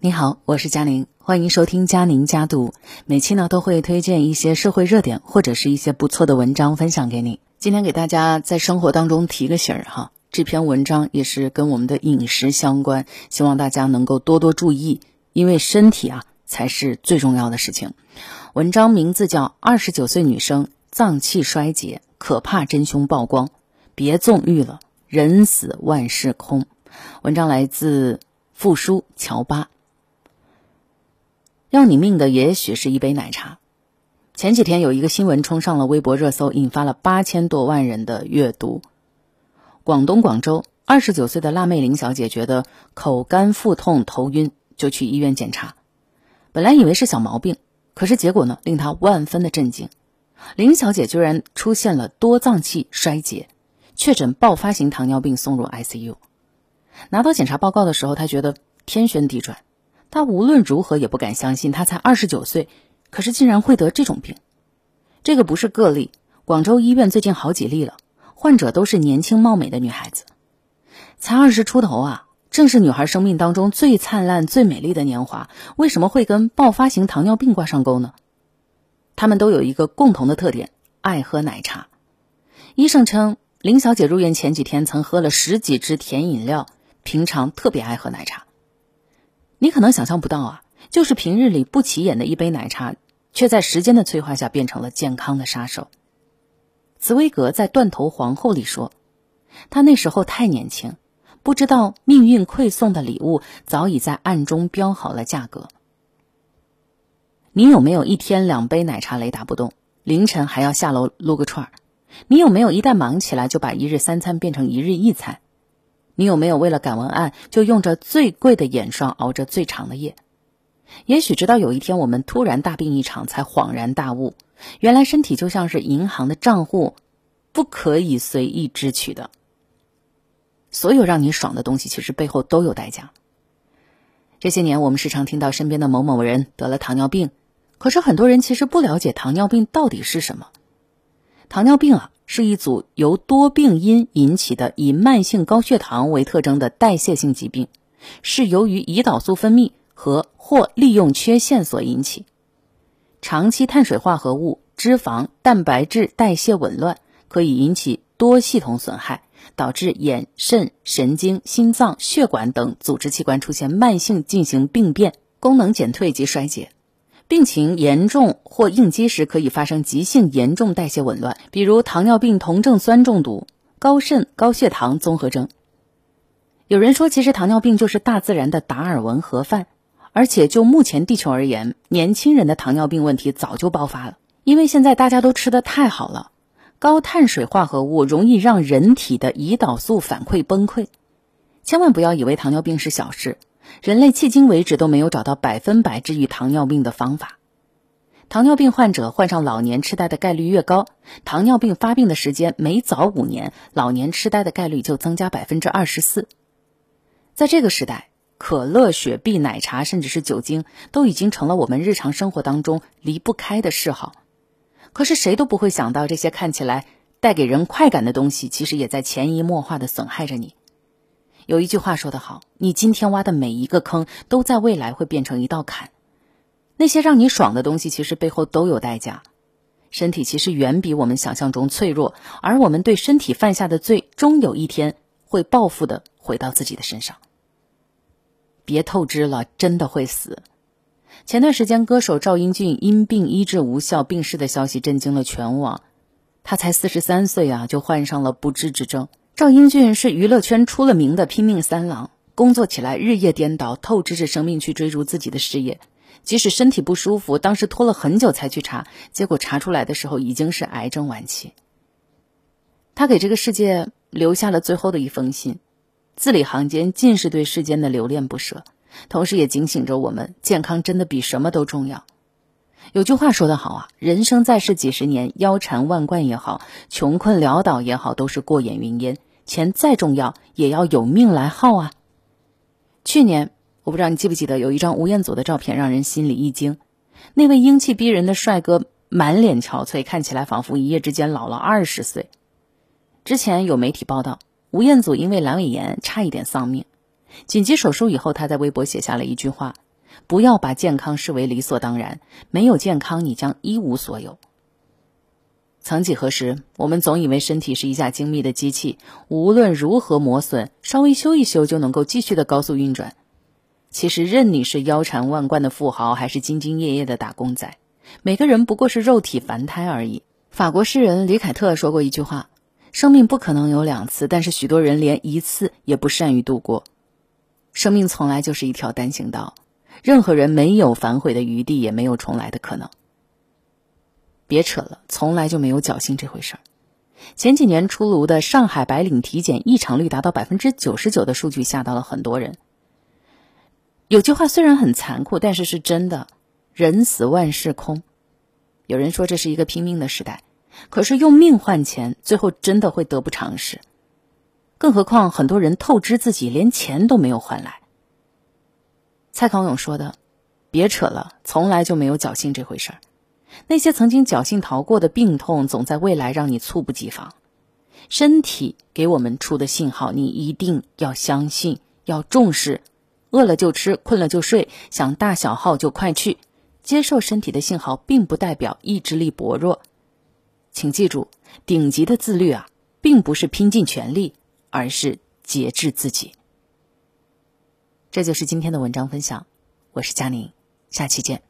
你好，我是佳宁，欢迎收听佳宁家读。每期呢都会推荐一些社会热点或者是一些不错的文章分享给你。今天给大家在生活当中提个醒儿哈，这篇文章也是跟我们的饮食相关，希望大家能够多多注意，因为身体啊才是最重要的事情。文章名字叫《二十九岁女生脏器衰竭，可怕真凶曝光》。别纵欲了，人死万事空。文章来自复书乔巴。要你命的也许是一杯奶茶。前几天有一个新闻冲上了微博热搜，引发了八千多万人的阅读。广东广州二十九岁的辣妹林小姐觉得口干腹痛、头晕，就去医院检查。本来以为是小毛病，可是结果呢，令她万分的震惊。林小姐居然出现了多脏器衰竭。确诊爆发型糖尿病，送入 ICU。拿到检查报告的时候，她觉得天旋地转。他无论如何也不敢相信，他才二十九岁，可是竟然会得这种病。这个不是个例，广州医院最近好几例了，患者都是年轻貌美的女孩子，才二十出头啊，正是女孩生命当中最灿烂、最美丽的年华。为什么会跟爆发型糖尿病挂上钩呢？他们都有一个共同的特点：爱喝奶茶。医生称。林小姐入院前几天曾喝了十几支甜饮料，平常特别爱喝奶茶。你可能想象不到啊，就是平日里不起眼的一杯奶茶，却在时间的催化下变成了健康的杀手。茨威格在《断头皇后》里说，他那时候太年轻，不知道命运馈送的礼物早已在暗中标好了价格。你有没有一天两杯奶茶雷打不动，凌晨还要下楼撸个串儿？你有没有一旦忙起来就把一日三餐变成一日一餐？你有没有为了赶文案就用着最贵的眼霜熬着最长的夜？也许直到有一天我们突然大病一场，才恍然大悟，原来身体就像是银行的账户，不可以随意支取的。所有让你爽的东西，其实背后都有代价。这些年，我们时常听到身边的某某人得了糖尿病，可是很多人其实不了解糖尿病到底是什么。糖尿病啊，是一组由多病因引起的以慢性高血糖为特征的代谢性疾病，是由于胰岛素分泌和或利用缺陷所引起。长期碳水化合物、脂肪、蛋白质代谢紊乱，可以引起多系统损害，导致眼、肾、神经、心脏、血管等组织器官出现慢性进行病变，功能减退及衰竭。病情严重或应激时，可以发生急性严重代谢紊乱，比如糖尿病酮症酸中毒、高肾高血糖综合征。有人说，其实糖尿病就是大自然的达尔文盒饭，而且就目前地球而言，年轻人的糖尿病问题早就爆发了，因为现在大家都吃的太好了，高碳水化合物容易让人体的胰岛素反馈崩溃。千万不要以为糖尿病是小事。人类迄今为止都没有找到百分百治愈糖尿病的方法。糖尿病患者患上老年痴呆的概率越高，糖尿病发病的时间每早五年，老年痴呆的概率就增加百分之二十四。在这个时代，可乐、雪碧、奶茶，甚至是酒精，都已经成了我们日常生活当中离不开的嗜好。可是谁都不会想到，这些看起来带给人快感的东西，其实也在潜移默化的损害着你。有一句话说得好，你今天挖的每一个坑，都在未来会变成一道坎。那些让你爽的东西，其实背后都有代价。身体其实远比我们想象中脆弱，而我们对身体犯下的罪，终有一天会报复的回到自己的身上。别透支了，真的会死。前段时间，歌手赵英俊因病医治无效病逝的消息震惊了全网。他才四十三岁啊，就患上了不治之症。赵英俊是娱乐圈出了名的拼命三郎，工作起来日夜颠倒，透支着生命去追逐自己的事业。即使身体不舒服，当时拖了很久才去查，结果查出来的时候已经是癌症晚期。他给这个世界留下了最后的一封信，字里行间尽是对世间的留恋不舍，同时也警醒着我们：健康真的比什么都重要。有句话说得好啊，人生在世几十年，腰缠万贯也好，穷困潦倒也好，都是过眼云烟。钱再重要，也要有命来耗啊！去年，我不知道你记不记得，有一张吴彦祖的照片，让人心里一惊。那位英气逼人的帅哥，满脸憔悴，看起来仿佛一夜之间老了二十岁。之前有媒体报道，吴彦祖因为阑尾炎差一点丧命，紧急手术以后，他在微博写下了一句话：“不要把健康视为理所当然，没有健康，你将一无所有。曾几何时，我们总以为身体是一架精密的机器，无论如何磨损，稍微修一修就能够继续的高速运转。其实，任你是腰缠万贯的富豪，还是兢兢业业的打工仔，每个人不过是肉体凡胎而已。法国诗人里凯特说过一句话：“生命不可能有两次，但是许多人连一次也不善于度过。生命从来就是一条单行道，任何人没有反悔的余地，也没有重来的可能。”别扯了，从来就没有侥幸这回事儿。前几年出炉的上海白领体检异常率达到百分之九十九的数据吓到了很多人。有句话虽然很残酷，但是是真的：人死万事空。有人说这是一个拼命的时代，可是用命换钱，最后真的会得不偿失。更何况很多人透支自己，连钱都没有换来。蔡康永说的：“别扯了，从来就没有侥幸这回事儿。”那些曾经侥幸逃过的病痛，总在未来让你猝不及防。身体给我们出的信号，你一定要相信，要重视。饿了就吃，困了就睡，想大小号就快去。接受身体的信号，并不代表意志力薄弱。请记住，顶级的自律啊，并不是拼尽全力，而是节制自己。这就是今天的文章分享，我是佳宁，下期见。